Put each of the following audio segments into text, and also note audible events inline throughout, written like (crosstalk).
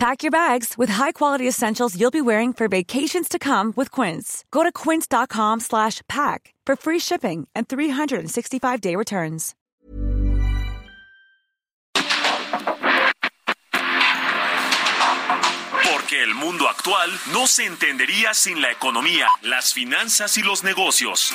Pack your bags with high-quality essentials you'll be wearing for vacations to come with Quince. Go to quince.com slash pack for free shipping and 365-day returns. Porque el mundo actual no se entendería sin la economía, las finanzas y los negocios.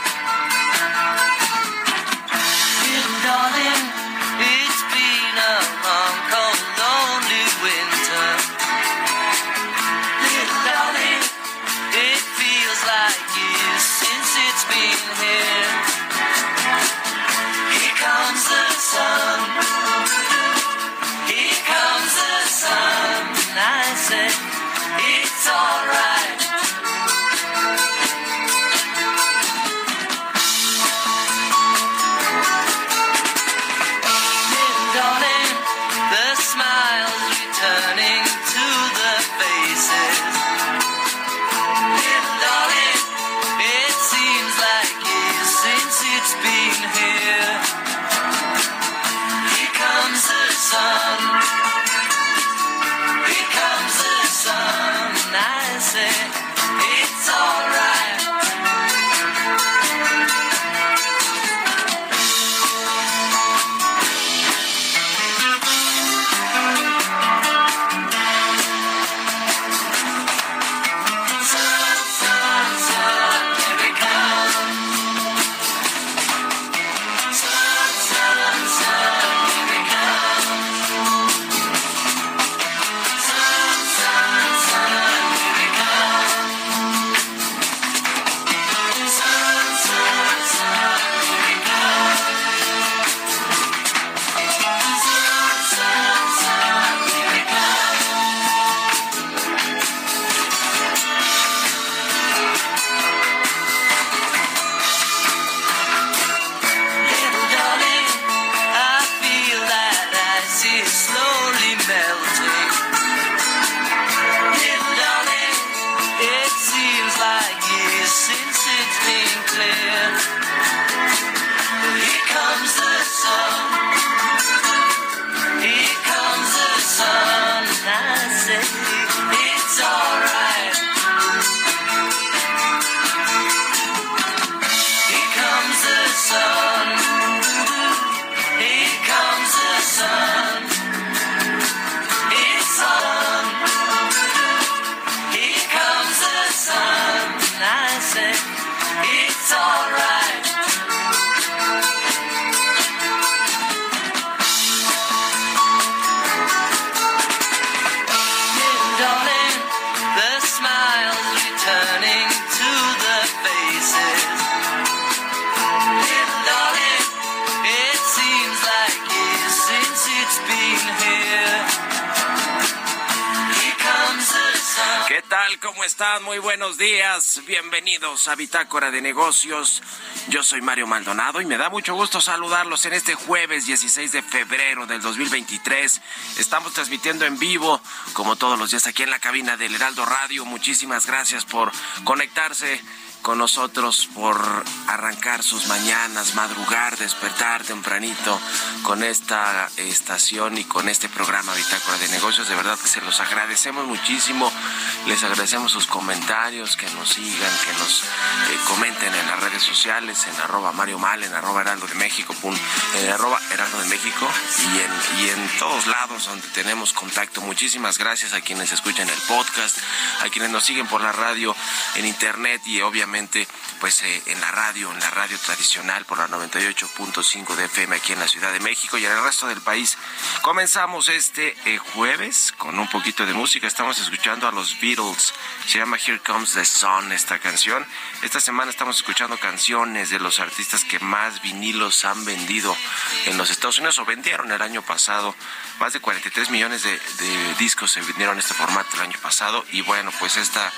Muy buenos días. Bienvenidos a Bitácora de Negocios. Yo soy Mario Maldonado y me da mucho gusto saludarlos en este jueves 16 de febrero del 2023. Estamos transmitiendo en vivo, como todos los días, aquí en la cabina del Heraldo Radio. Muchísimas gracias por conectarse con nosotros por arrancar sus mañanas, madrugar, despertar tempranito con esta estación y con este programa Bitácora de Negocios. De verdad que se los agradecemos muchísimo. Les agradecemos sus comentarios, que nos sigan, que nos eh, comenten en las redes sociales, en arroba Mario Mal, en arroba Heraldo de México, en arroba Heraldo de México y en, y en todos lados donde tenemos contacto. Muchísimas gracias a quienes escuchan el podcast, a quienes nos siguen por la radio, en internet y obviamente precisamente pues eh, en la radio, en la radio tradicional por la 98.5 de FM aquí en la Ciudad de México y en el resto del país. Comenzamos este eh, jueves con un poquito de música. Estamos escuchando a los Beatles. Se llama Here Comes the Sun esta canción. Esta semana estamos escuchando canciones de los artistas que más vinilos han vendido en los Estados Unidos o vendieron el año pasado. Más de 43 millones de, de discos se vendieron en este formato el año pasado y bueno, pues esta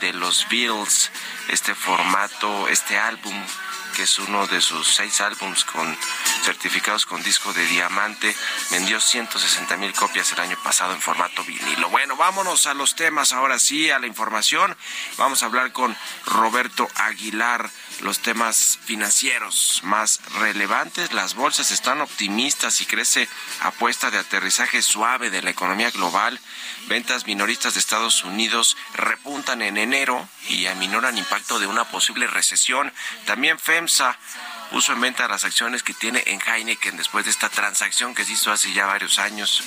de los Beatles, este formato, este álbum que es uno de sus seis álbums con certificados con disco de diamante. Vendió 160 mil copias el año pasado en formato vinilo. Bueno, vámonos a los temas ahora sí, a la información. Vamos a hablar con Roberto Aguilar los temas financieros más relevantes. Las bolsas están optimistas y crece apuesta de aterrizaje suave de la economía global. Ventas minoristas de Estados Unidos repuntan en enero y aminoran impacto de una posible recesión. También FEMSA puso en venta las acciones que tiene en Heineken después de esta transacción que se hizo hace ya varios años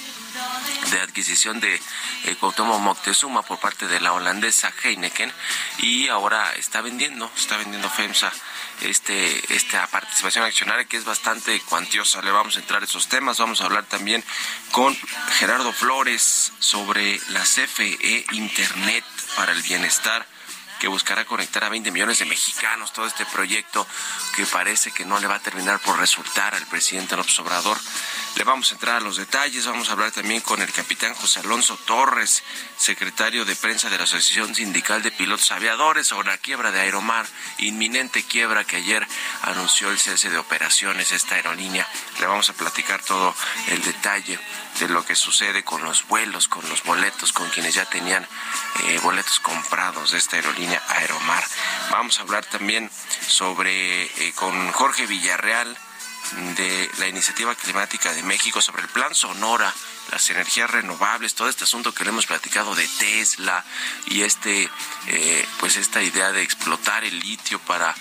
de adquisición de eh, Moctezuma por parte de la holandesa Heineken y ahora está vendiendo, está vendiendo FEMSA este, esta participación accionaria que es bastante cuantiosa. Le vamos a entrar a esos temas, vamos a hablar también con Gerardo Flores sobre la CFE Internet para el Bienestar que buscará conectar a 20 millones de mexicanos. Todo este proyecto que parece que no le va a terminar por resultar al presidente López Obrador. Le vamos a entrar a los detalles, vamos a hablar también con el capitán José Alonso Torres, secretario de prensa de la Asociación Sindical de Pilotos Aviadores, sobre la quiebra de Aeromar, inminente quiebra que ayer anunció el cese de operaciones esta aerolínea. Le vamos a platicar todo el detalle de lo que sucede con los vuelos, con los boletos, con quienes ya tenían eh, boletos comprados de esta aerolínea Aeromar. Vamos a hablar también sobre eh, con Jorge Villarreal de la Iniciativa Climática de México sobre el Plan Sonora, las energías renovables, todo este asunto que le hemos platicado de Tesla y este, eh, pues esta idea de explotar el litio para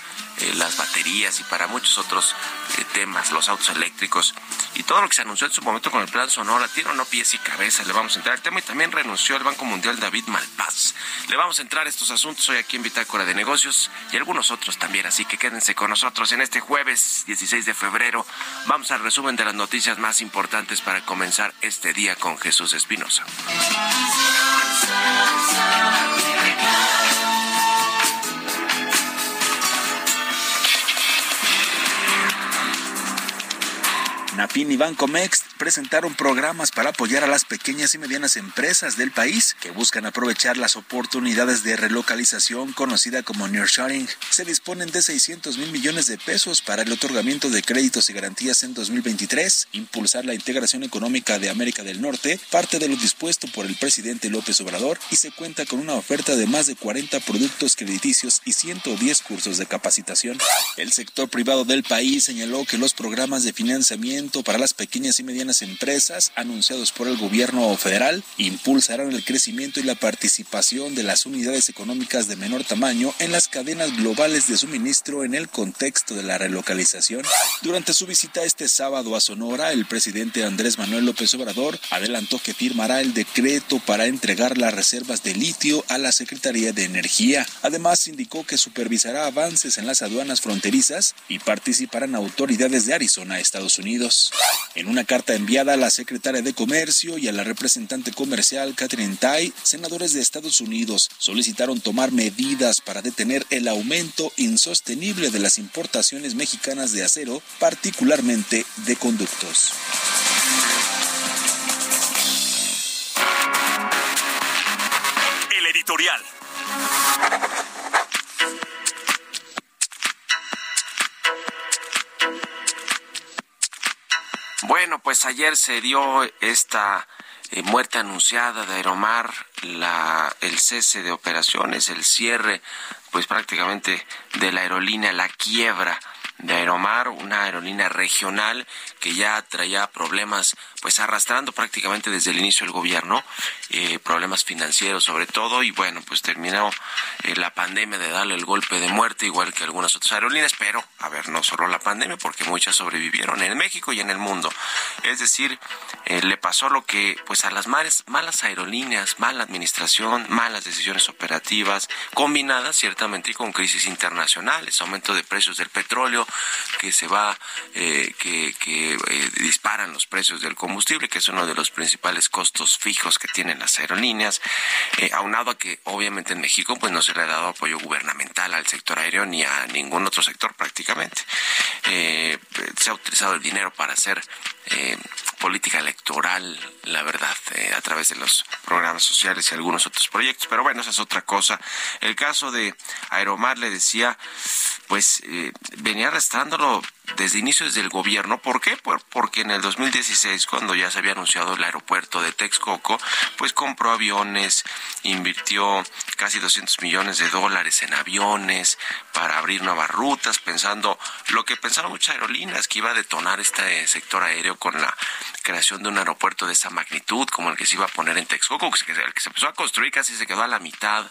las baterías y para muchos otros eh, temas, los autos eléctricos y todo lo que se anunció en su momento con el plan Sonora, tiene o no pies y cabeza, le vamos a entrar al tema y también renunció el Banco Mundial David Malpaz. Le vamos a entrar a estos asuntos hoy aquí en Bitácora de Negocios y algunos otros también, así que quédense con nosotros en este jueves 16 de febrero. Vamos al resumen de las noticias más importantes para comenzar este día con Jesús Espinosa. Nafin y Bancomex presentaron programas para apoyar a las pequeñas y medianas empresas del país que buscan aprovechar las oportunidades de relocalización conocida como nearshoring. Se disponen de 600 mil millones de pesos para el otorgamiento de créditos y garantías en 2023, impulsar la integración económica de América del Norte, parte de lo dispuesto por el presidente López Obrador y se cuenta con una oferta de más de 40 productos crediticios y 110 cursos de capacitación. El sector privado del país señaló que los programas de financiamiento para las pequeñas y medianas empresas anunciados por el gobierno federal impulsarán el crecimiento y la participación de las unidades económicas de menor tamaño en las cadenas globales de suministro en el contexto de la relocalización. Durante su visita este sábado a Sonora, el presidente Andrés Manuel López Obrador adelantó que firmará el decreto para entregar las reservas de litio a la Secretaría de Energía. Además, indicó que supervisará avances en las aduanas fronterizas y participarán autoridades de Arizona, Estados Unidos. En una carta enviada a la secretaria de Comercio y a la representante comercial Catherine Tai, senadores de Estados Unidos solicitaron tomar medidas para detener el aumento insostenible de las importaciones mexicanas de acero, particularmente de conductos. El editorial. Bueno, pues ayer se dio esta eh, muerte anunciada de Aeromar, la, el cese de operaciones, el cierre, pues prácticamente de la aerolínea, la quiebra de Aeromar, una aerolínea regional que ya traía problemas, pues arrastrando prácticamente desde el inicio del gobierno, eh, problemas financieros sobre todo, y bueno, pues terminó eh, la pandemia de darle el golpe de muerte, igual que algunas otras aerolíneas, pero, a ver, no solo la pandemia, porque muchas sobrevivieron en México y en el mundo. Es decir, eh, le pasó lo que pues a las malas, malas aerolíneas, mala administración, malas decisiones operativas, combinadas ciertamente con crisis internacionales, aumento de precios del petróleo que se va, eh, que, que eh, disparan los precios del combustible, que es uno de los principales costos fijos que tienen las aerolíneas, aunado a que obviamente en México pues no se le ha dado apoyo gubernamental al sector aéreo ni a ningún otro sector prácticamente. se ha utilizado el dinero para hacer política electoral, la verdad, eh, a través de los programas sociales y algunos otros proyectos. Pero bueno, esa es otra cosa. El caso de Aeromar le decía, pues eh, venía arrastrándolo desde inicios del gobierno. ¿Por qué? Porque en el 2016, cuando ya se había anunciado el aeropuerto de Texcoco, pues compró aviones, invirtió casi 200 millones de dólares en aviones para abrir nuevas rutas, pensando lo que pensaron muchas aerolíneas, que iba a detonar este sector aéreo con la creación de un aeropuerto de esa magnitud, como el que se iba a poner en Texcoco, que el que se empezó a construir casi se quedó a la mitad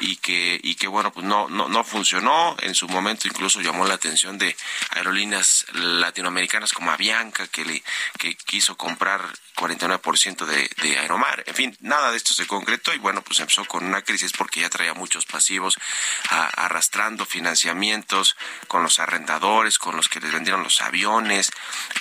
y que, y que bueno, pues no, no, no funcionó. En su momento incluso llamó la atención de aerolíneas latinoamericanas como Avianca, que, le, que quiso comprar 49% de, de Aeromar. En fin, nada de esto se concretó y bueno, pues empezó con una crisis porque ya traía muchos pasivos arrastrando financiamientos con los arrendadores, con los que les vendieron los aviones,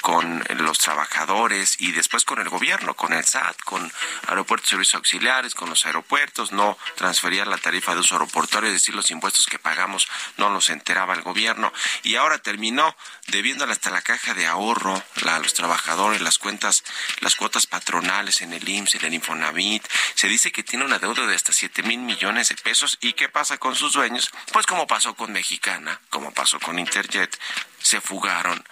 con los trabajadores y después con el gobierno, con el SAT, con aeropuertos de servicios auxiliares, con los aeropuertos, no transfería la tarifa de uso aeroportuario, es decir, los impuestos que pagamos no los enteraba el gobierno y ahora terminó debiéndole hasta la caja de ahorro a los trabajadores, las cuentas, las cuotas patronales en el IMSS, en el Infonavit. Se dice que tiene una deuda de hasta 7 mil millones de pesos. ¿Y qué pasa con sus dueños? Pues como pasó con Mexicana, como pasó con Interjet, se fugaron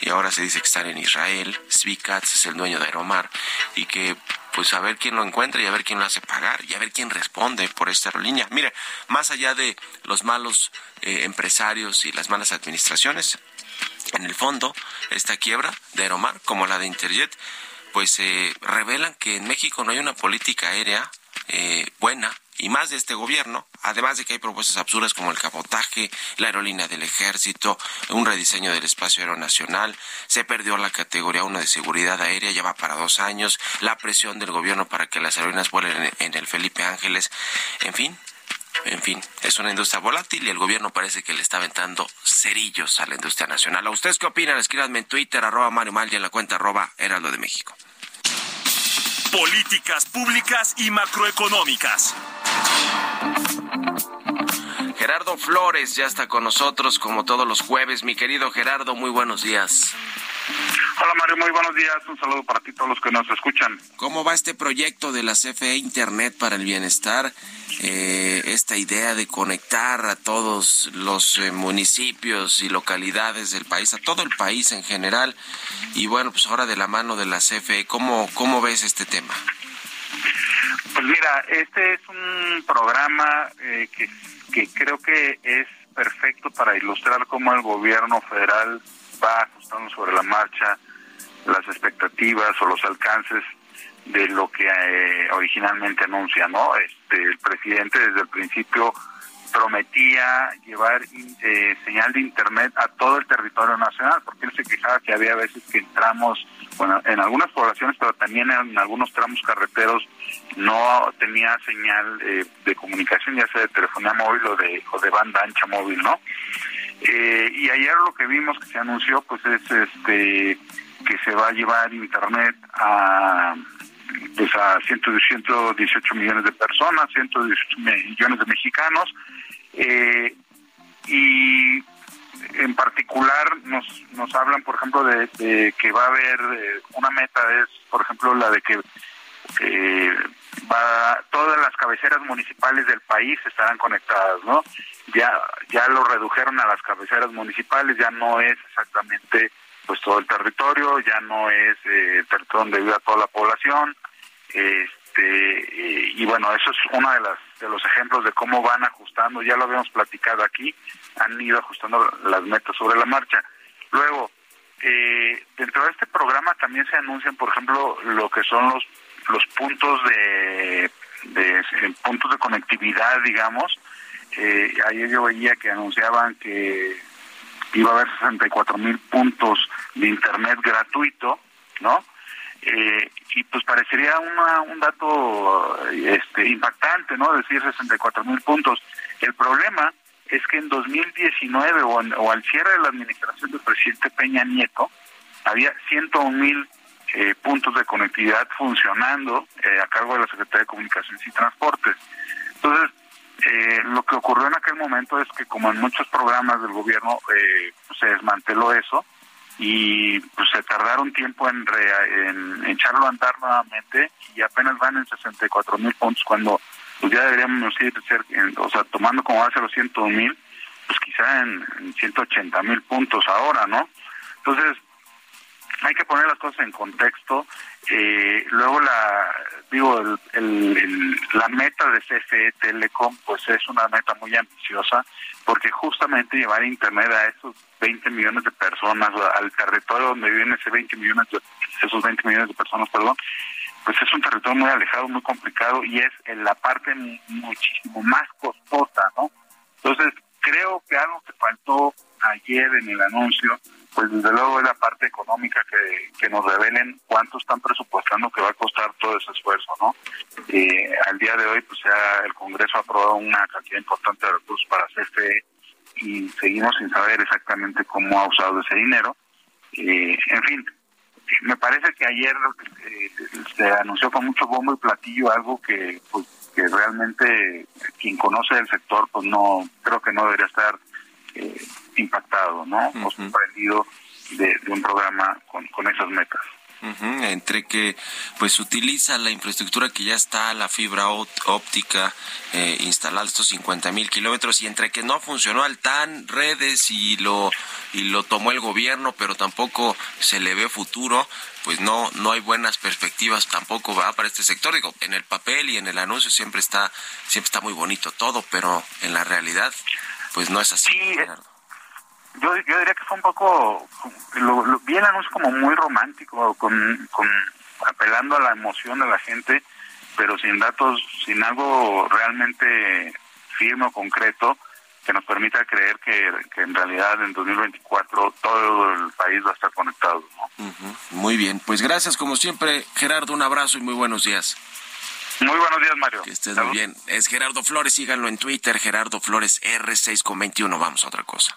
y ahora se dice que están en Israel. Svicats es el dueño de Aeromar y que pues a ver quién lo encuentra y a ver quién lo hace pagar y a ver quién responde por esta aerolínea. Mire, más allá de los malos eh, empresarios y las malas administraciones, en el fondo, esta quiebra de Aeromar, como la de Interjet, pues eh, revelan que en México no hay una política aérea eh, buena y más de este gobierno, además de que hay propuestas absurdas como el cabotaje, la aerolínea del ejército, un rediseño del espacio aeronacional, se perdió la categoría 1 de seguridad aérea, ya va para dos años, la presión del gobierno para que las aerolíneas vuelen en el Felipe Ángeles, en fin, en fin, es una industria volátil y el gobierno parece que le está aventando cerillos a la industria nacional. ¿A ustedes qué opinan? Escríbanme en Twitter, arroba Mario Mal en la cuenta arroba Heraldo de México. Políticas públicas y macroeconómicas. Gerardo Flores ya está con nosotros como todos los jueves. Mi querido Gerardo, muy buenos días. Hola Mario, muy buenos días. Un saludo para ti, todos los que nos escuchan. ¿Cómo va este proyecto de la CFE Internet para el Bienestar? Eh, esta idea de conectar a todos los eh, municipios y localidades del país, a todo el país en general. Y bueno, pues ahora de la mano de la CFE, ¿cómo, cómo ves este tema? Pues mira, este es un programa eh, que, que creo que es perfecto para ilustrar cómo el gobierno federal va ajustando sobre la marcha las expectativas o los alcances de lo que eh, originalmente anuncia, ¿no? Este, el presidente desde el principio prometía llevar eh, señal de internet a todo el territorio nacional, porque él se quejaba que había veces que entramos, bueno, en algunas poblaciones, pero también en algunos tramos carreteros no tenía señal eh, de comunicación, ya sea de telefonía móvil o de, o de banda ancha móvil, ¿no? Eh, y ayer lo que vimos que se anunció, pues es este que se va a llevar internet a pues a 118 millones de personas, 118 millones de mexicanos, eh, y en particular nos, nos hablan, por ejemplo, de, que va a haber eh, una meta, es, por ejemplo, la de que eh, va todas las cabeceras municipales del país estarán conectadas, ¿no? Ya ya lo redujeron a las cabeceras municipales, ya no es exactamente pues todo el territorio, ya no es eh, el territorio donde vive toda la población, este y bueno eso es uno de las de los ejemplos de cómo van ajustando, ya lo habíamos platicado aquí, han ido ajustando las metas sobre la marcha. Luego eh, dentro de este programa también se anuncian, por ejemplo, lo que son los los puntos de, de puntos de conectividad, digamos. Eh, ayer yo veía que anunciaban que iba a haber 64 mil puntos de internet gratuito, ¿no? Eh, y pues parecería una, un dato este, impactante, ¿no? Decir 64 mil puntos. El problema es que en 2019 o, o, al cierre de la administración del presidente Peña Nieto había 101 mil eh, puntos de conectividad funcionando eh, a cargo de la Secretaría de Comunicaciones y Transportes. Entonces, eh, lo que ocurrió en aquel momento es que como en muchos programas del gobierno eh, pues, se desmanteló eso y pues se tardaron tiempo en, en, echarlo a andar nuevamente y apenas van en 64 mil puntos cuando pues ya deberíamos ir ser, o sea, tomando como base los 101 mil, pues quizá en, en 180 mil puntos ahora, ¿no? Entonces, hay que poner las cosas en contexto. Eh, luego la digo el, la meta de CFE Telecom pues es una meta muy ambiciosa porque justamente llevar internet a esos 20 millones de personas al territorio donde viven ese 20 millones de, esos 20 millones de personas perdón pues es un territorio muy alejado muy complicado y es en la parte muchísimo más costosa no entonces creo que algo que faltó ayer en el anuncio pues desde luego es la parte económica que, que nos revelen cuánto están presupuestando que va a costar todo ese esfuerzo, ¿no? Eh, al día de hoy, pues ya el Congreso ha aprobado una cantidad importante de recursos para CFE y seguimos sin saber exactamente cómo ha usado ese dinero. Eh, en fin, me parece que ayer eh, se anunció con mucho bombo y platillo algo que, pues, que realmente quien conoce el sector, pues no, creo que no debería estar eh, impactado, ¿no? O sorprendido de, un programa con, con esas metas. entre que pues utiliza la infraestructura que ya está, la fibra óptica eh, instalada, estos 50 mil kilómetros, y entre que no funcionó al TAN, redes y lo, y lo tomó el gobierno, pero tampoco se le ve futuro, pues no, no hay buenas perspectivas tampoco va para este sector. Digo, en el papel y en el anuncio siempre está, siempre está muy bonito todo, pero en la realidad, pues no es así. Sí, yo, yo diría que fue un poco, lo, lo, vi el anuncio como muy romántico, con, con apelando a la emoción de la gente, pero sin datos, sin algo realmente firme o concreto que nos permita creer que, que en realidad en 2024 todo el país va a estar conectado. Muy bien, pues gracias como siempre, Gerardo, un abrazo y muy buenos días. Muy buenos días, Mario. Que estés muy bien. Es Gerardo Flores, síganlo en Twitter, Gerardo Flores R6 con 21. Vamos a otra cosa.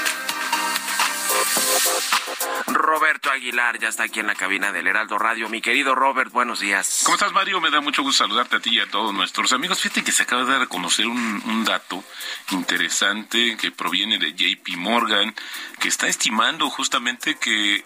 Roberto Aguilar ya está aquí en la cabina del Heraldo Radio. Mi querido Robert, buenos días. ¿Cómo estás, Mario? Me da mucho gusto saludarte a ti y a todos nuestros amigos. Fíjate que se acaba de reconocer un, un dato interesante que proviene de JP Morgan, que está estimando justamente que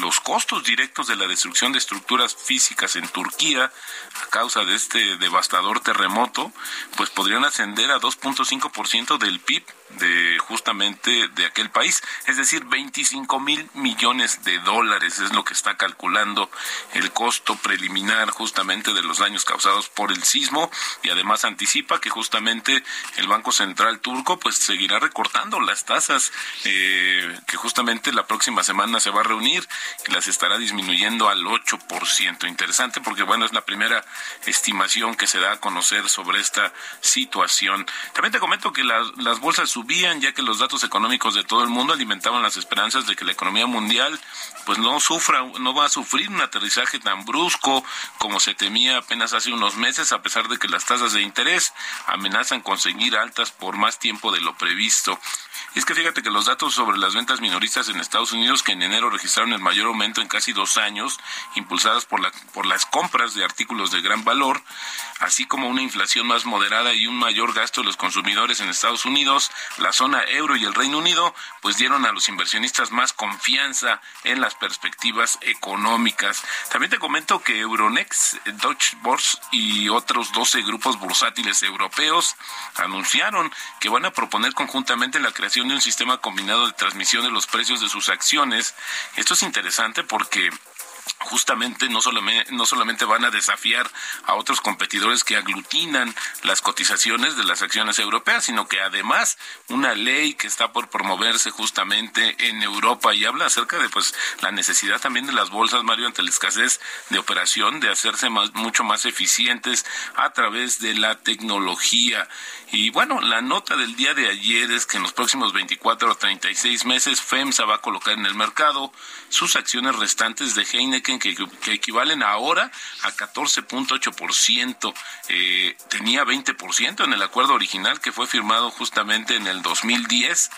los costos directos de la destrucción de estructuras físicas en Turquía a causa de este devastador terremoto, pues podrían ascender a 2.5% del PIB de justamente de aquel país, es decir, 25 mil millones de dólares es lo que está calculando el costo preliminar justamente de los daños causados por el sismo y además anticipa que justamente el Banco Central turco pues seguirá recortando las tasas eh, que justamente la próxima semana se va a reunir y las estará disminuyendo al 8%. Interesante porque bueno, es la primera estimación que se da a conocer sobre esta situación. También te comento que las, las bolsas subían ya que los datos económicos de todo el mundo alimentaban las esperanzas de que la economía mundial pues no sufra, no va a sufrir un aterrizaje tan brusco como se temía apenas hace unos meses, a pesar de que las tasas de interés amenazan conseguir altas por más tiempo de lo previsto. Es que fíjate que los datos sobre las ventas minoristas en Estados Unidos, que en enero registraron el mayor aumento en casi dos años, impulsadas por, la, por las compras de artículos de gran valor, así como una inflación más moderada y un mayor gasto de los consumidores en Estados Unidos, la zona euro y el Reino Unido, pues dieron a los inversionistas más confianza en las perspectivas económicas. También te comento que Euronext, Deutsche Börse y otros 12 grupos bursátiles europeos anunciaron que van a proponer conjuntamente la creación de un sistema combinado de transmisión de los precios de sus acciones. Esto es interesante porque justamente no solamente, no solamente van a desafiar a otros competidores que aglutinan las cotizaciones de las acciones europeas, sino que además una ley que está por promoverse justamente en Europa y habla acerca de pues la necesidad también de las bolsas, Mario, ante la escasez de operación, de hacerse más, mucho más eficientes a través de la tecnología. Y bueno, la nota del día de ayer es que en los próximos 24 o 36 meses FEMSA va a colocar en el mercado sus acciones restantes de Que equivalen ahora a 14.8%. Eh, tenía 20% en el acuerdo original que fue firmado justamente en el 2010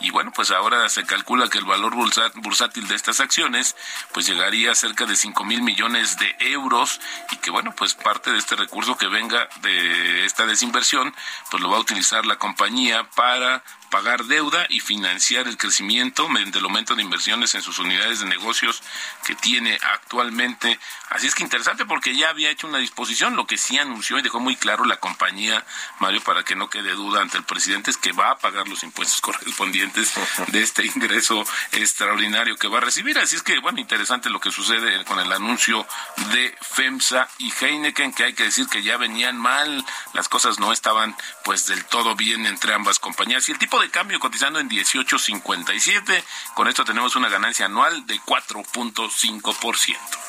y bueno, pues ahora se calcula que el valor bursátil de estas acciones pues llegaría a cerca de 5 mil millones de euros y que bueno, pues parte de este recurso que venga de esta desinversión pues lo va a utilizar la compañía para pagar deuda y financiar el crecimiento mediante el aumento de inversiones en sus unidades de negocios que tiene actualmente. Así es que interesante porque ya había hecho una disposición, lo que sí anunció y dejó muy claro la compañía, Mario, para que no quede duda ante el presidente, es que va a pagar los impuestos (laughs) correspondientes de este ingreso extraordinario que va a recibir. Así es que, bueno, interesante lo que sucede con el anuncio de FEMSA y Heineken, que hay que decir que ya venían mal, las cosas no estaban pues del todo bien entre ambas compañías. Y el tipo de cambio cotizando en 18.57. Con esto tenemos una ganancia anual de 4.5%.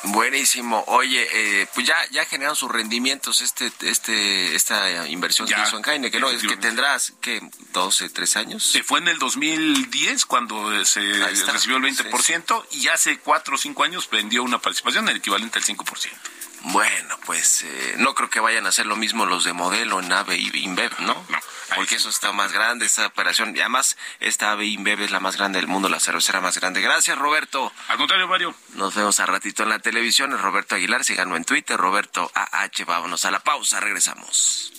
Buenísimo. Oye, eh, pues ya ya generaron sus rendimientos este este esta inversión que hizo en Jaime, que no es que tendrás que 12, 3 años. Se fue en el 2010 cuando se recibió el 20% y hace 4 o 5 años vendió una participación el equivalente al 5%. Bueno, pues eh, no creo que vayan a hacer lo mismo los de modelo en AVE y InBev, ¿no? No. Porque eso está más grande, esa operación. Y además, esta AVE InBev es la más grande del mundo, la cervecera más grande. Gracias, Roberto. Al contrario, Mario. Nos vemos a ratito en la televisión. Es Roberto Aguilar, síganlo en Twitter, Roberto AH. Vámonos a la pausa, regresamos.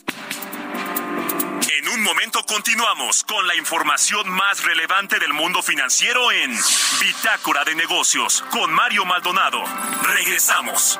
En un momento continuamos con la información más relevante del mundo financiero en Bitácora de Negocios con Mario Maldonado. Regresamos.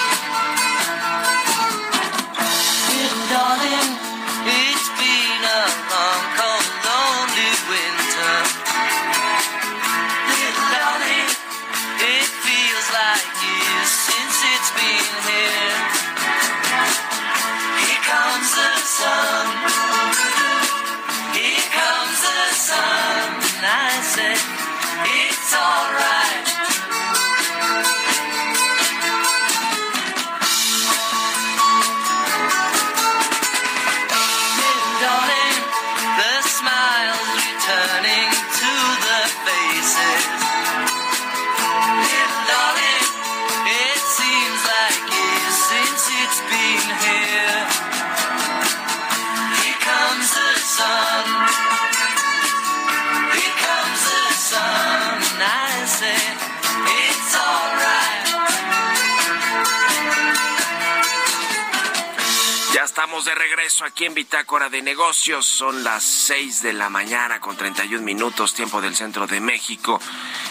De regreso aquí en Bitácora de Negocios. Son las 6 de la mañana con 31 minutos, tiempo del centro de México.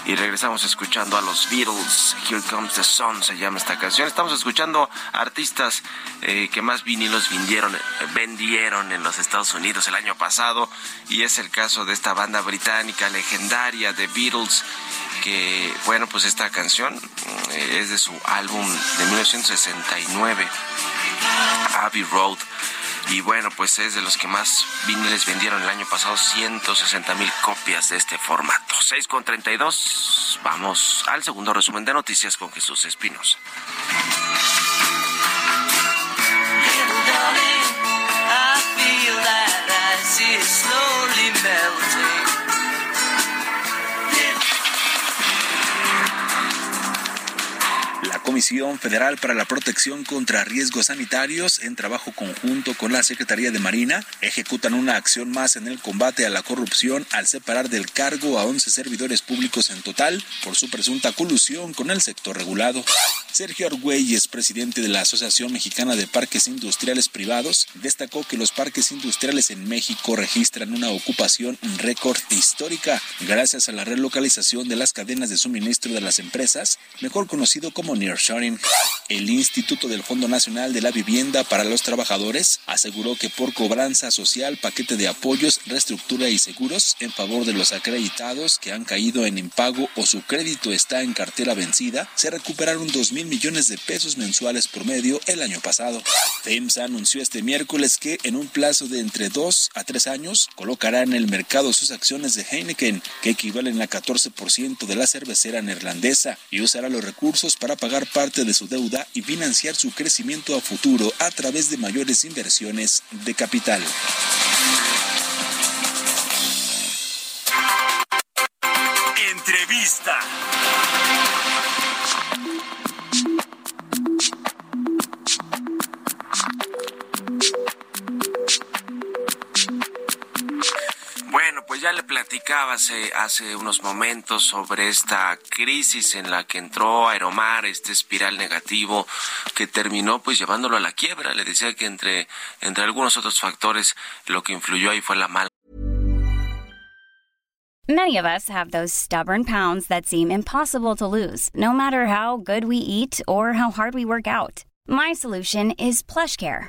Y regresamos escuchando a los Beatles. Here Comes the Sun se llama esta canción. Estamos escuchando artistas eh, que más vinilos vendieron, vendieron en los Estados Unidos el año pasado. Y es el caso de esta banda británica legendaria de Beatles que, bueno, pues esta canción eh, es de su álbum de 1969. Abbey Road. Y bueno, pues es de los que más viniles vendieron el año pasado, 160 mil copias de este formato. 6 con 32. Vamos al segundo resumen de noticias con Jesús Espinos. Comisión Federal para la Protección contra Riesgos Sanitarios, en trabajo conjunto con la Secretaría de Marina, ejecutan una acción más en el combate a la corrupción al separar del cargo a 11 servidores públicos en total por su presunta colusión con el sector regulado. Sergio Argüelles, presidente de la Asociación Mexicana de Parques Industriales Privados, destacó que los parques industriales en México registran una ocupación récord histórica gracias a la relocalización de las cadenas de suministro de las empresas, mejor conocido como El Instituto del Fondo Nacional de la Vivienda para los Trabajadores aseguró que por cobranza social, paquete de apoyos, reestructura y seguros en favor de los acreditados que han caído en impago o su crédito está en cartera vencida, se recuperaron 2 mil millones de pesos mensuales por medio el año pasado. FEMSA anunció este miércoles que en un plazo de entre 2 a 3 años colocará en el mercado sus acciones de Heineken, que equivalen a 14% de la cervecera neerlandesa, y usará los recursos para pagar de su deuda y financiar su crecimiento a futuro a través de mayores inversiones de capital. Entrevista. Platicaba hace, hace unos momentos sobre esta crisis en la que entró Aeromar, este espiral negativo que terminó pues llevándolo a la quiebra. Le decía que entre, entre algunos otros factores lo que influyó ahí fue la mala Many of us have those stubborn pounds that seem impossible to lose, no matter how good we eat or how hard we work out. My solution is PlushCare.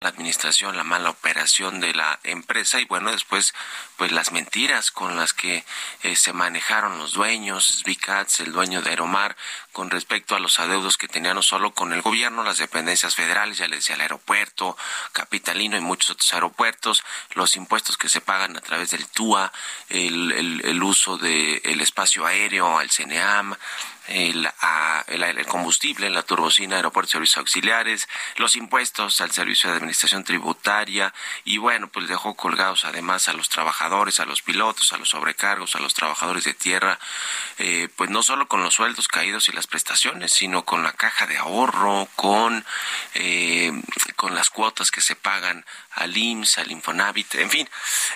La administración, la mala operación de la empresa y bueno, después pues las mentiras con las que eh, se manejaron los dueños, Svicats, el dueño de Aeromar, con respecto a los adeudos que tenían no solo con el gobierno, las dependencias federales, ya les decía el aeropuerto, Capitalino y muchos otros aeropuertos, los impuestos que se pagan a través del TUA, el, el, uso del el espacio aéreo, el CNEAM, el, a, el, el, combustible, la turbocina, aeropuertos, servicios auxiliares, los impuestos al servicio de administración tributaria y bueno, pues dejó colgados además a los trabajadores, a los pilotos, a los sobrecargos, a los trabajadores de tierra, eh, pues no solo con los sueldos caídos y las prestaciones, sino con la caja de ahorro, con, eh, con las cuotas que se pagan al IMSS, al Infonavit, en fin,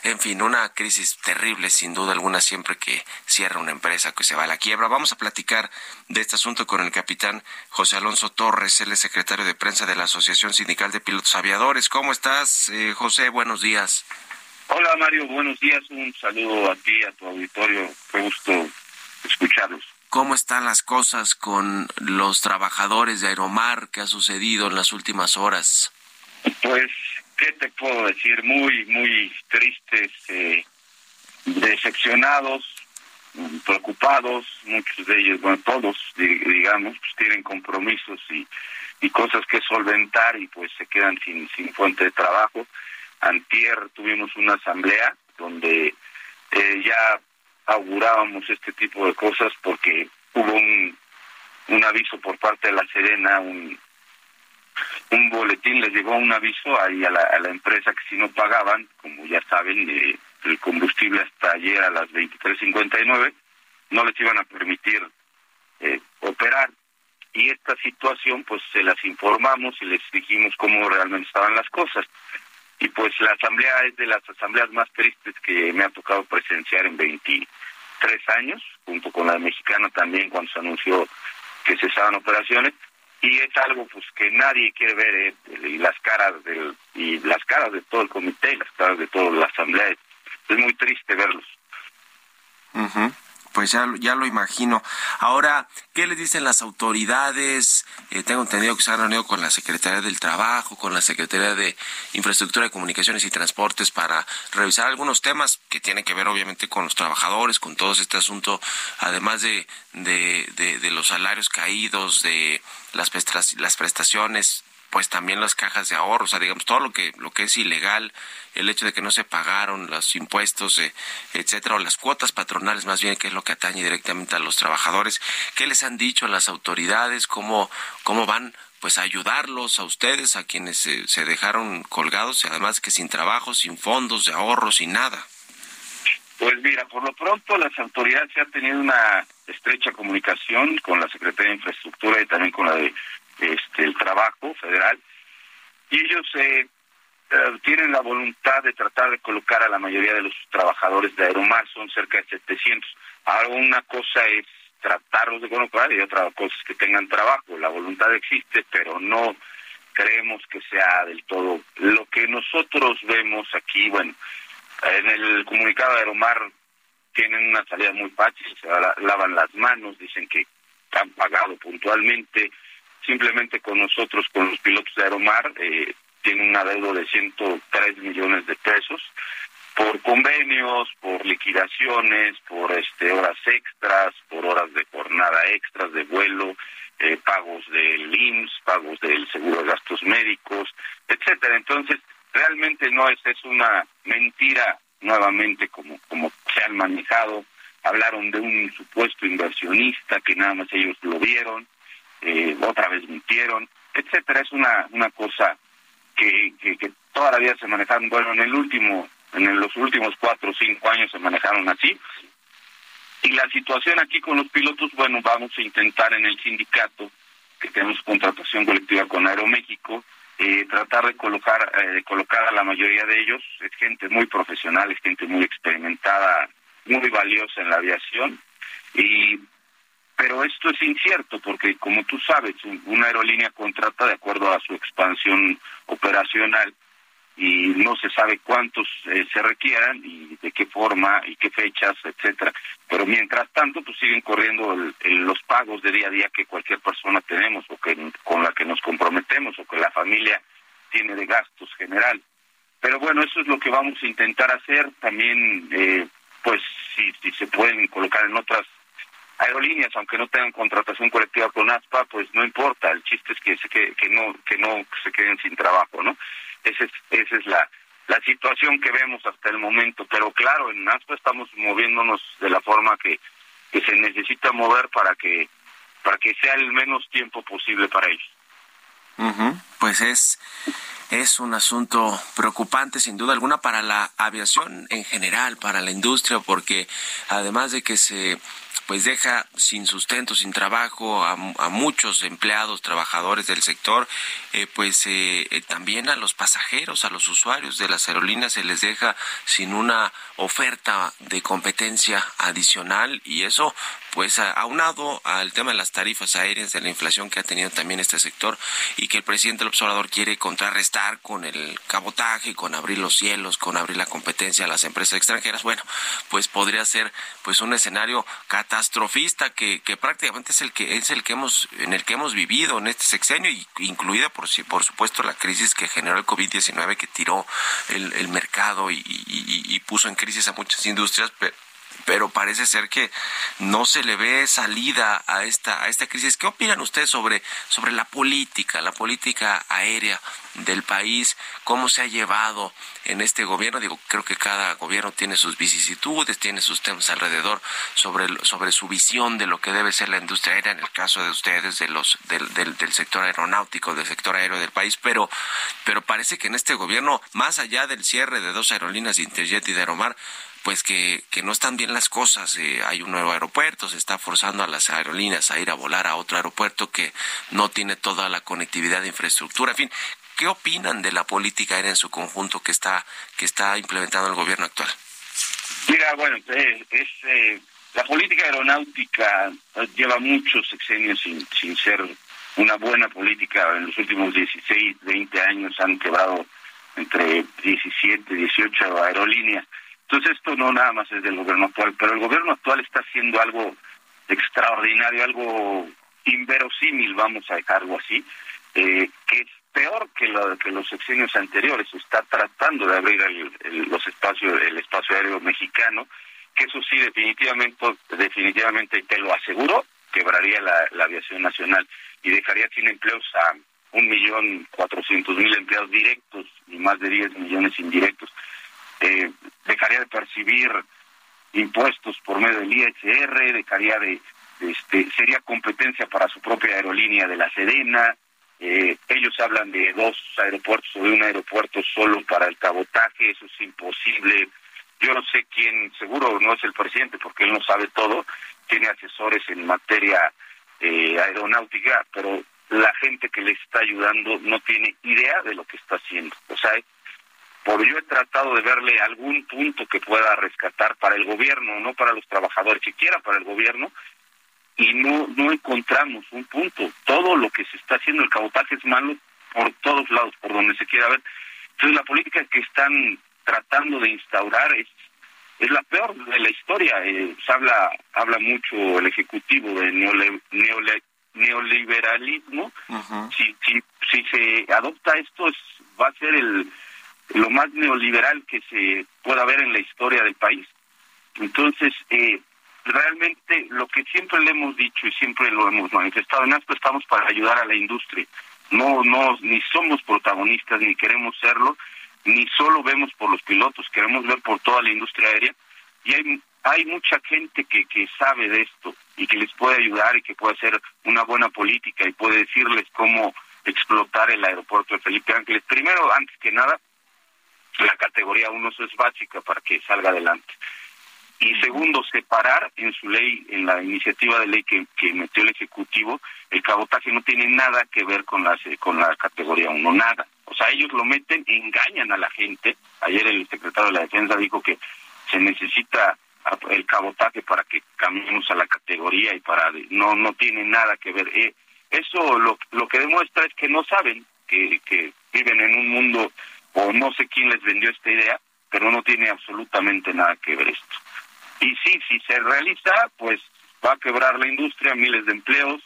en fin, una crisis terrible sin duda alguna siempre que cierra una empresa que se va a la quiebra. Vamos a platicar de este asunto con el capitán José Alonso Torres, él es secretario de prensa de la Asociación Sindical de Pilotos Aviadores. ¿Cómo estás, eh, José? Buenos días. Hola Mario, buenos días. Un saludo a ti, a tu auditorio. Qué gusto. ¿Cómo están las cosas con los trabajadores de Aeromar? ¿Qué ha sucedido en las últimas horas? Pues, ¿qué te puedo decir? Muy, muy tristes, eh, decepcionados, preocupados, muchos de ellos, bueno, todos, digamos, pues tienen compromisos y, y cosas que solventar y pues se quedan sin, sin fuente de trabajo. Antier tuvimos una asamblea donde eh, ya augurábamos este tipo de cosas porque hubo un, un aviso por parte de la Serena, un, un boletín les llegó un aviso ahí a la, a la empresa que si no pagaban, como ya saben, eh, el combustible hasta ayer a las 23.59, no les iban a permitir eh, operar. Y esta situación, pues se las informamos y les dijimos cómo realmente estaban las cosas. Y pues la asamblea es de las asambleas más tristes que me ha tocado presenciar en 23 años, junto con la mexicana también cuando se anunció que cesaban operaciones. Y es algo pues que nadie quiere ver eh, y las caras del y las caras de todo el comité y las caras de toda la asamblea. Es, muy triste verlos. Uh. Pues ya, ya lo imagino. Ahora, ¿qué le dicen las autoridades? Eh, tengo entendido que se han reunido con la Secretaría del Trabajo, con la Secretaría de Infraestructura de Comunicaciones y Transportes para revisar algunos temas que tienen que ver obviamente con los trabajadores, con todo este asunto, además de, de, de, de los salarios caídos, de las, las prestaciones pues también las cajas de ahorro, o sea, digamos todo lo que lo que es ilegal, el hecho de que no se pagaron los impuestos, eh, etcétera, o las cuotas patronales más bien, que es lo que atañe directamente a los trabajadores. ¿Qué les han dicho a las autoridades? ¿Cómo cómo van pues a ayudarlos a ustedes, a quienes se, se dejaron colgados, y además que sin trabajo, sin fondos de ahorro, sin nada? Pues mira, por lo pronto las autoridades se han tenido una estrecha comunicación con la Secretaría de Infraestructura y también con la de este, el Trabajo Federal y ellos eh, eh, tienen la voluntad de tratar de colocar a la mayoría de los trabajadores de Aeromar, son cerca de 700. Ahora una cosa es tratarlos de colocar y otra cosa es que tengan trabajo. La voluntad existe, pero no creemos que sea del todo. Lo que nosotros vemos aquí, bueno, en el comunicado de Aeromar tienen una salida muy fácil, se lavan las manos, dicen que han pagado puntualmente, simplemente con nosotros, con los pilotos de Aeromar, eh, tiene un adeudo de 103 millones de pesos por convenios, por liquidaciones, por este horas extras, por horas de jornada extras de vuelo, eh, pagos del IMSS, pagos del seguro de gastos médicos, etcétera. Entonces, realmente no es es una mentira nuevamente como como se han manejado. Hablaron de un supuesto inversionista que nada más ellos lo vieron eh, otra vez mintieron, etcétera. Es una, una cosa que, que, toda la vida se manejaron, bueno, en el último, en los últimos cuatro o cinco años se manejaron así. Y la situación aquí con los pilotos, bueno, vamos a intentar en el sindicato, que tenemos contratación colectiva con Aeroméxico, eh, tratar de colocar, eh, de colocar a la mayoría de ellos, es gente muy profesional, es gente muy experimentada, muy valiosa en la aviación, y pero esto es incierto porque, como tú sabes, una aerolínea contrata de acuerdo a su expansión operacional y no se sabe cuántos eh, se requieran y de qué forma y qué fechas, etcétera. Pero mientras tanto, pues siguen corriendo los pagos de día a día que cualquier persona tenemos o que con la que nos comprometemos o que la familia tiene de gastos general. Pero bueno, eso es lo que vamos a intentar hacer. También, eh, pues, si, si se pueden colocar en otras aerolíneas, aunque no tengan contratación colectiva con ASPA, pues no importa, el chiste es que, que, que no que no se queden sin trabajo, ¿no? Esa es, esa es la, la situación que vemos hasta el momento, pero claro, en ASPA estamos moviéndonos de la forma que, que se necesita mover para que para que sea el menos tiempo posible para ellos. Pues es es un asunto preocupante sin duda alguna para la aviación en general, para la industria, porque además de que se pues deja sin sustento, sin trabajo a, muchos empleados, trabajadores del sector, eh, pues eh, eh, también a los pasajeros, a los usuarios de las aerolíneas se les deja sin una oferta de competencia adicional y eso pues aunado al tema de las tarifas aéreas, de la inflación que ha tenido también este sector y que el presidente del observador quiere contrarrestar con el cabotaje, con abrir los cielos, con abrir la competencia a las empresas extranjeras, bueno, pues podría ser pues un escenario catastrofista que, que prácticamente es el que es el que hemos en el que hemos vivido en este sexenio incluida por por supuesto la crisis que generó el COVID-19 que tiró el, mercado y, y, y puso en crisis a muchas industrias, pero pero parece ser que no se le ve salida a esta a esta crisis. ¿Qué opinan ustedes sobre sobre la política, la política aérea del país, cómo se ha llevado en este gobierno? Digo, creo que cada gobierno tiene sus vicisitudes, tiene sus temas alrededor sobre sobre su visión de lo que debe ser la industria aérea en el caso de ustedes de los del, del, del sector aeronáutico, del sector aéreo del país, pero pero parece que en este gobierno más allá del cierre de dos aerolíneas Interjet y de Aeromar pues que, que no están bien las cosas. Eh, hay un nuevo aeropuerto, se está forzando a las aerolíneas a ir a volar a otro aeropuerto que no tiene toda la conectividad de infraestructura. En fin, ¿qué opinan de la política aérea en su conjunto que está, que está implementando el gobierno actual? Mira, bueno, eh, es, eh, la política aeronáutica lleva muchos sexenios sin, sin ser una buena política. En los últimos 16, 20 años han quebrado entre 17, 18 aerolíneas. Entonces esto no nada más es del gobierno actual, pero el gobierno actual está haciendo algo extraordinario, algo inverosímil, vamos a dejarlo así, eh, que es peor que, lo, que los sexenios anteriores. Está tratando de abrir el, los espacios, el espacio aéreo mexicano, que eso sí definitivamente, definitivamente te lo aseguro, quebraría la, aviación nacional y dejaría sin empleos a un millón cuatrocientos mil empleados directos y más de 10 millones indirectos. Eh, dejaría de percibir impuestos por medio del IHR, dejaría de, este, sería competencia para su propia aerolínea de la Sedena. Eh, ellos hablan de dos aeropuertos o de un aeropuerto solo para el cabotaje, eso es imposible. Yo no sé quién, seguro no es el presidente porque él no sabe todo, tiene asesores en materia eh, aeronáutica, pero la gente que le está ayudando no tiene idea de lo que está haciendo. O sea, por yo he tratado de verle algún punto que pueda rescatar para el gobierno, no para los trabajadores, siquiera para el gobierno, y no no encontramos un punto. Todo lo que se está haciendo el cabotaje es malo por todos lados, por donde se quiera ver. Entonces la política que están tratando de instaurar es es la peor de la historia. Eh, se habla habla mucho el ejecutivo de neole, neole, neoliberalismo. si, si si se adopta esto es, va a ser el lo más neoliberal que se pueda ver en la historia del país. Entonces, eh, realmente lo que siempre le hemos dicho y siempre lo hemos manifestado, en esto estamos para ayudar a la industria. No, no, ni somos protagonistas, ni queremos serlo, ni solo vemos por los pilotos, queremos ver por toda la industria aérea. Y hay, hay mucha gente que, que sabe de esto y que les puede ayudar y que puede hacer una buena política y puede decirles cómo explotar el aeropuerto de Felipe Ángeles. Primero, antes que nada, la categoría 1 es básica para que salga adelante. Y segundo, separar en su ley, en la iniciativa de ley que, que metió el Ejecutivo, el cabotaje no tiene nada que ver con la, con la categoría 1, nada. O sea, ellos lo meten, engañan a la gente. Ayer el secretario de la Defensa dijo que se necesita el cabotaje para que cambiemos a la categoría y para no no tiene nada que ver eh, eso lo, lo que demuestra es que no saben que, que viven en un mundo o no sé quién les vendió esta idea pero no tiene absolutamente nada que ver esto y sí, si se realiza, pues va a quebrar la industria, miles de empleos,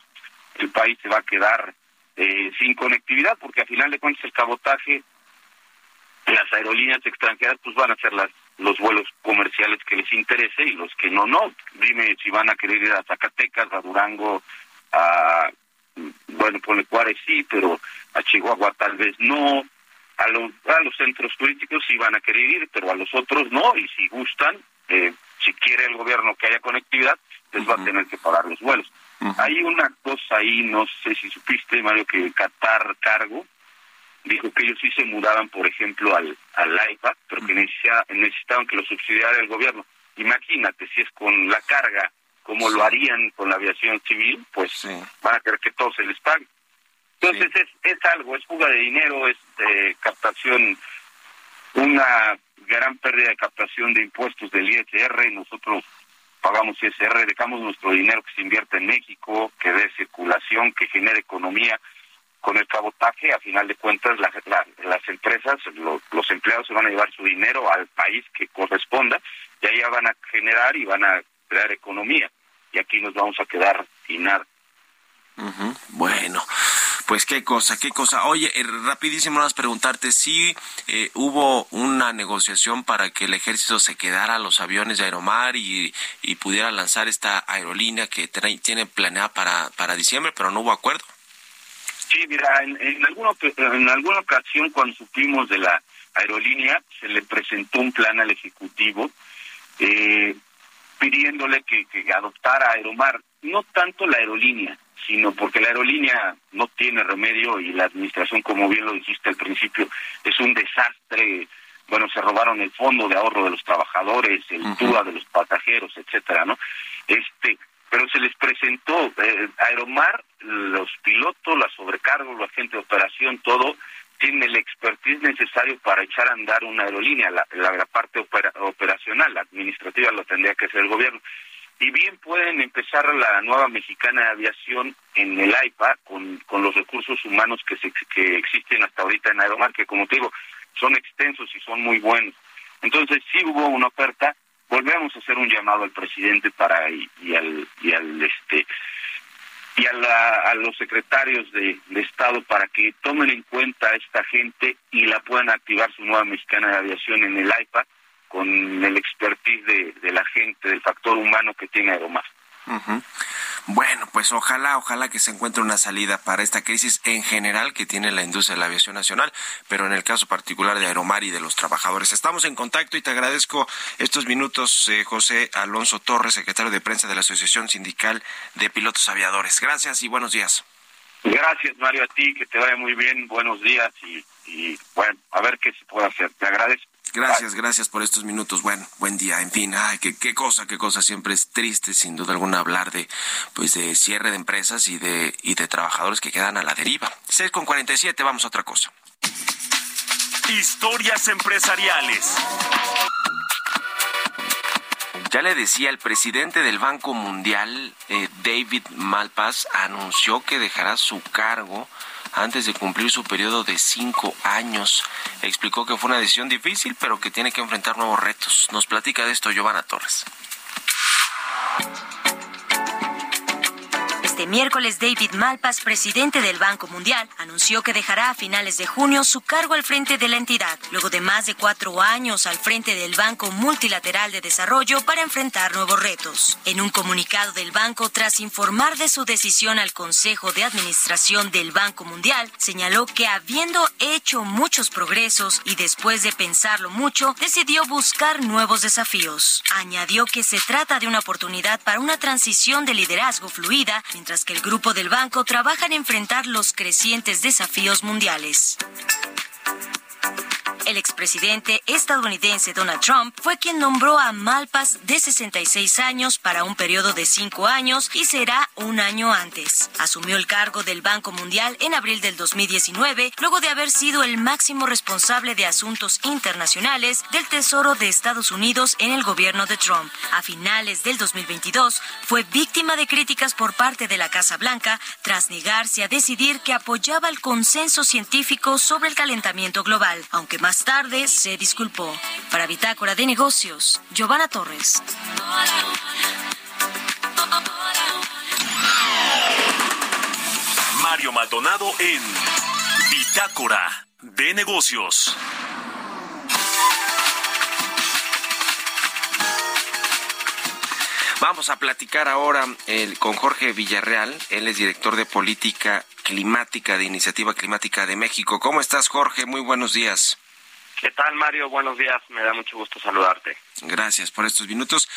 el país se va a quedar eh, sin conectividad, porque a final de cuentas el cabotaje, las aerolíneas extranjeras, pues van a hacer las, los vuelos comerciales que les interese y los que no, no. Dime si van a querer ir a Zacatecas, a Durango, a, bueno, pone Juárez sí, pero a Chihuahua tal vez no. A los, a los centros turísticos sí van a querer ir, pero a los otros no, y si gustan, eh, si quiere el gobierno que haya conectividad, pues va a tener que pagar los vuelos. Hay una cosa ahí, no sé si supiste, Mario, que Qatar Cargo dijo que ellos sí se mudaban, por ejemplo, al, al iPad, pero que necesitaban que lo subsidiara el gobierno. Imagínate, si es con la carga, como lo harían con la aviación civil, pues van a querer que todo se les pague. Entonces es, es algo, es fuga de dinero, es eh, captación, una gran pérdida de captación de impuestos del ISR. Nosotros pagamos ISR, dejamos nuestro dinero que se invierte en México, que dé circulación, que genere economía. Con el cabotaje, a final de cuentas, las empresas, los empleados se van a llevar su dinero al país que corresponda y allá van a generar y van a crear economía. Y aquí nos vamos a quedar sin nada. Bueno, pues qué cosa, qué cosa. Oye, eh, rapidísimo más preguntarte si eh, hubo una negociación para que el ejército se quedara a los aviones de Aeromar y, pudiera lanzar esta aerolínea que tiene planeada para, para diciembre, pero no hubo acuerdo. Sí, mira, en, en, alguna, en alguna ocasión cuando supimos de la aerolínea, se le presentó un plan al Ejecutivo eh, pidiéndole que, que adoptara Aeromar, no tanto la aerolínea, sino porque la aerolínea no tiene remedio y la administración, como bien lo dijiste al principio, es un desastre. Bueno, se robaron el fondo de ahorro de los trabajadores, el uh de los pasajeros, etcétera, ¿no? Este, pero se les presentó eh, Aeromar, los pilotos, la sobrecargo, la gente de operación, todo tiene el expertise necesario para echar a andar una aerolínea, la, la, parte operacional, la administrativa lo tendría que hacer el gobierno. Y bien pueden empezar la nueva mexicana de aviación en el AIPA con, con los recursos humanos que, se, que existen hasta ahorita en Aeromar, que como te digo, son extensos y son muy buenos. Entonces sí hubo una oferta, volvemos a hacer un llamado al presidente para y, al y al este y a, a los secretarios de, de, Estado para que tomen en cuenta a esta gente y la puedan activar su nueva mexicana de aviación en el AIPA con el expertise de, la gente, del factor humano que tiene Aeromar. Bueno, pues ojalá, ojalá que se encuentre una salida para esta crisis en general que tiene la industria de la aviación nacional, pero en el caso particular de Aeromar y de los trabajadores. Estamos en contacto y te agradezco estos minutos, eh, José Alonso Torres, secretario de prensa de la Asociación Sindical de Pilotos Aviadores. Gracias y buenos días. Gracias, Mario, a ti, que te vaya muy bien, buenos días y, y bueno, a ver qué se puede hacer. Te agradezco. Gracias, gracias por estos minutos. Bueno, buen día. En fin, ay, qué, qué cosa, qué cosa. Siempre es triste, sin duda alguna, hablar de, pues, de cierre de empresas y de, y de trabajadores que quedan a la deriva. 6 con 47, vamos a otra cosa. Historias empresariales. Ya le decía, el presidente del Banco Mundial, eh, David Malpass, anunció que dejará su cargo antes de cumplir su periodo de cinco años. Explicó que fue una decisión difícil, pero que tiene que enfrentar nuevos retos. Nos platica de esto Giovanna Torres. Este miércoles, David Malpass, presidente del Banco Mundial, anunció que dejará a finales de junio su cargo al frente de la entidad, luego de más de cuatro años al frente del Banco Multilateral de Desarrollo para enfrentar nuevos retos. En un comunicado del banco, tras informar de su decisión al Consejo de Administración del Banco Mundial, señaló que habiendo hecho muchos progresos y después de pensarlo mucho, decidió buscar nuevos desafíos. Añadió que se trata de una oportunidad para una transición de liderazgo fluida, mientras que el grupo del banco trabaja en enfrentar los crecientes desafíos mundiales. El expresidente estadounidense Donald Trump fue quien nombró a Malpas de 66 años para un periodo de cinco años y será un año antes. Asumió el cargo del Banco Mundial en abril del 2019, luego de haber sido el máximo responsable de asuntos internacionales del Tesoro de Estados Unidos en el gobierno de Trump. A finales del 2022 fue víctima de críticas por parte de la Casa Blanca tras negarse a decidir que apoyaba el consenso científico sobre el calentamiento global, aunque más tarde se disculpó. Para Bitácora de Negocios, Giovanna Torres. Mario Maldonado en Bitácora de Negocios. Vamos a platicar ahora el, con Jorge Villarreal. Él es director de política climática de Iniciativa Climática de México. ¿Cómo estás, Jorge? Muy buenos días. ¿Qué tal, Mario? Buenos días. Me da mucho gusto saludarte. Gracias por estos minutos.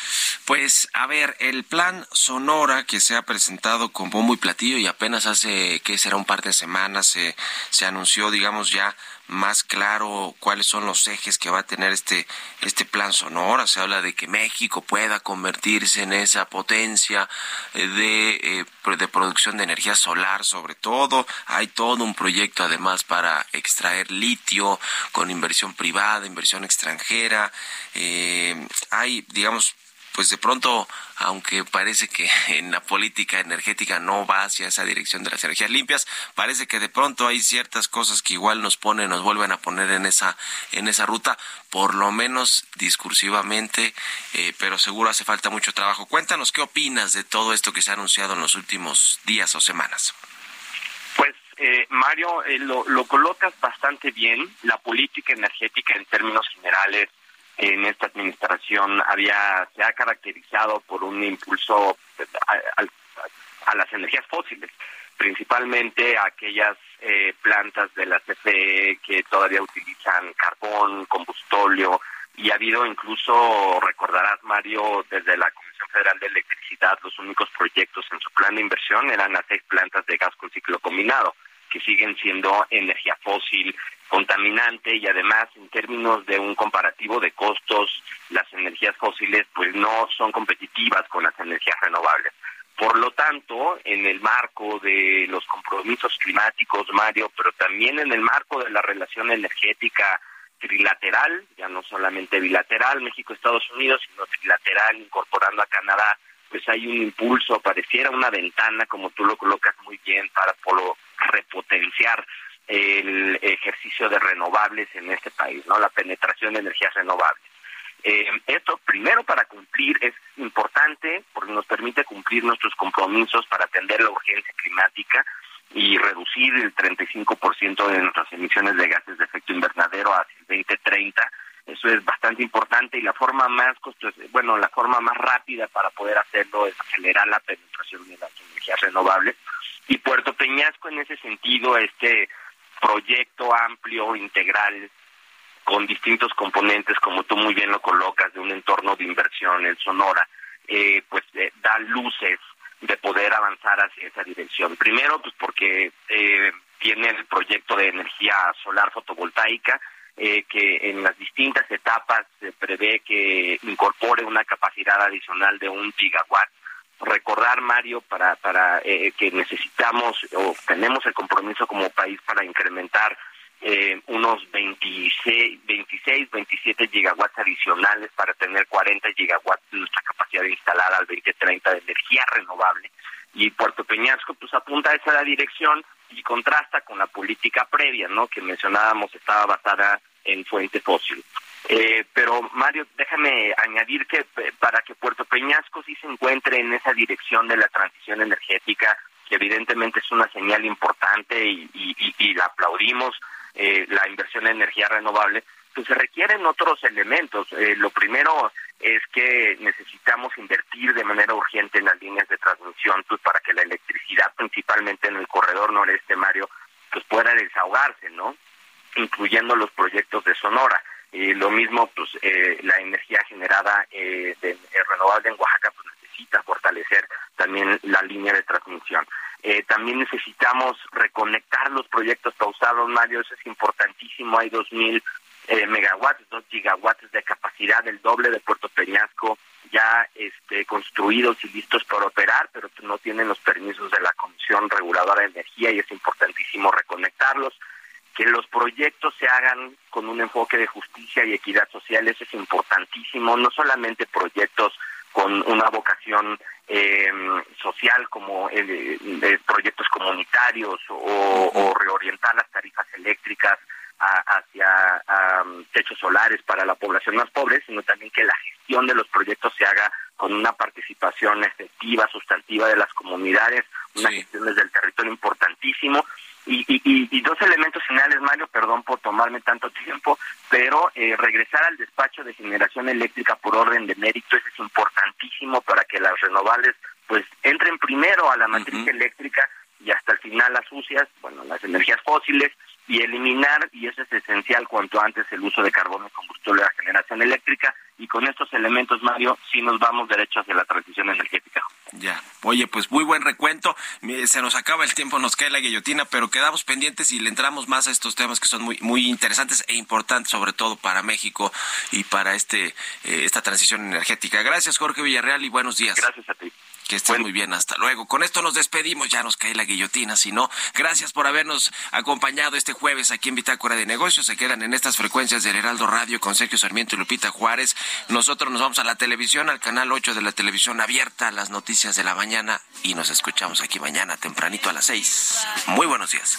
Pues, a ver, el plan Sonora que se ha presentado con bombo y platillo y apenas hace, que será un par de semanas, se, se anunció, digamos, ya más claro cuáles son los ejes que va a tener este, este plan Sonora. Se habla de que México pueda convertirse en esa potencia eh, de, eh, de producción de energía solar, sobre todo. Hay todo un proyecto además para extraer litio con inversión privada, inversión extranjera. Eh, hay, digamos, pues de pronto, aunque parece que (laughs) en la política energética no va hacia esa dirección de las energías limpias, parece que de pronto hay ciertas cosas que igual nos ponen, nos vuelven a poner en esa, en esa ruta, por lo menos discursivamente, eh, pero seguro hace falta mucho trabajo. Cuéntanos qué opinas de todo esto que se ha anunciado en los últimos días o semanas. Pues eh, Mario, eh, lo, lo colocas bastante bien. La política energética en términos generales en esta administración había se ha caracterizado por un impulso a, a, a las energías fósiles, principalmente aquellas eh, plantas de la CFE que todavía utilizan carbón, combustóleo, y ha habido incluso, recordarás Mario, desde la Comisión Federal de Electricidad, los únicos proyectos en su plan de inversión eran las seis plantas de gas con ciclo combinado, que siguen siendo energía fósil, contaminante y además en términos de un comparativo de costos, las energías fósiles pues no son competitivas con las energías renovables. Por lo tanto, en el marco de los compromisos climáticos, Mario, pero también en el marco de la relación energética trilateral, ya no solamente bilateral, México-Estados Unidos, sino trilateral, incorporando a Canadá, pues hay un impulso, pareciera una ventana, como tú lo colocas muy bien, para repotenciar el ejercicio de renovables en este país, ¿no? La penetración de energías renovables. Eh, esto, primero, para cumplir, es importante porque nos permite cumplir nuestros compromisos para atender la urgencia climática y reducir el 35% de nuestras emisiones de gases de efecto invernadero hacia el 2030. Eso es bastante importante y la forma más bueno, la forma más rápida para poder hacerlo es acelerar la penetración de las energías renovables. Y Puerto Peñasco en ese sentido, este proyecto amplio, integral, con distintos componentes, como tú muy bien lo colocas, de un entorno de inversión en Sonora, eh, pues eh, da luces de poder avanzar hacia esa dirección. Primero, pues porque eh, tiene el proyecto de energía solar fotovoltaica, eh, que en las distintas etapas se prevé que incorpore una capacidad adicional de un gigawatt. Recordar, Mario, para, para eh, que necesitamos o tenemos el compromiso como país para incrementar eh, unos 26, 26, 27 gigawatts adicionales para tener 40 gigawatts de nuestra capacidad instalada al 2030 de energía renovable. Y Puerto Peñasco pues apunta a esa dirección y contrasta con la política previa, ¿no? Que mencionábamos estaba basada en fuente fósil. Eh, pero Mario, déjame añadir que eh, para que Puerto Peñasco sí se encuentre en esa dirección de la transición energética, que evidentemente es una señal importante y, la aplaudimos, eh, la inversión en energía renovable, pues se requieren otros elementos. lo primero es que necesitamos invertir de manera urgente en las líneas de transmisión, pues para que la electricidad, principalmente en el corredor noreste, Mario, pues pueda desahogarse, ¿no? incluyendo los proyectos de Sonora. Y lo mismo, pues eh, la energía generada eh, de, eh, renovable en Oaxaca pues necesita fortalecer también la línea de transmisión. también necesitamos reconectar los proyectos pausados, Mario, eso es importantísimo. Hay 2.000 megawatts, 2 gigawatts de capacidad, el doble de Puerto Peñasco, ya este, construidos y listos para operar, pero no tienen los permisos de la Comisión Reguladora de Energía y es importantísimo reconectarlos que los proyectos se hagan con un enfoque de justicia y equidad social, eso es importantísimo, no solamente proyectos con una vocación eh, social como eh, proyectos comunitarios o, reorientar las tarifas eléctricas hacia techos solares para la población más pobre, sino también que la gestión de los proyectos se haga con una participación efectiva, sustantiva de las comunidades, una gestión desde el territorio importantísimo y, y, dos elementos finales, Mario, perdón por tomarme tanto tiempo, pero eh, regresar al despacho de generación eléctrica por orden de mérito, eso es importantísimo para que las renovables pues entren primero a la matriz eléctrica y hasta el final las sucias, bueno, las energías fósiles, y eliminar, y eso es esencial cuanto antes, el uso de carbón y combustible de la generación eléctrica. Y con estos elementos, Mario, sí nos vamos derecho hacia la transición energética. Ya. Oye, pues muy buen recuento. Se nos acaba el tiempo, nos cae la guillotina, pero quedamos pendientes y le entramos más a estos temas que son muy, muy interesantes e importantes, sobre todo para México y para este, eh, esta transición energética. Gracias, Jorge Villarreal, y buenos días. Gracias a ti. Que estés muy bien, hasta luego. Con esto nos despedimos, ya nos cae la guillotina, si no, gracias por habernos acompañado este jueves aquí en Bitácora de Negocios. Se quedan en estas frecuencias del Heraldo Radio con Sergio Sarmiento y Lupita Juárez. Nosotros nos vamos a la televisión, al canal 8 de la televisión abierta, las noticias de la mañana y nos escuchamos aquí mañana tempranito a las 6. Muy buenos días.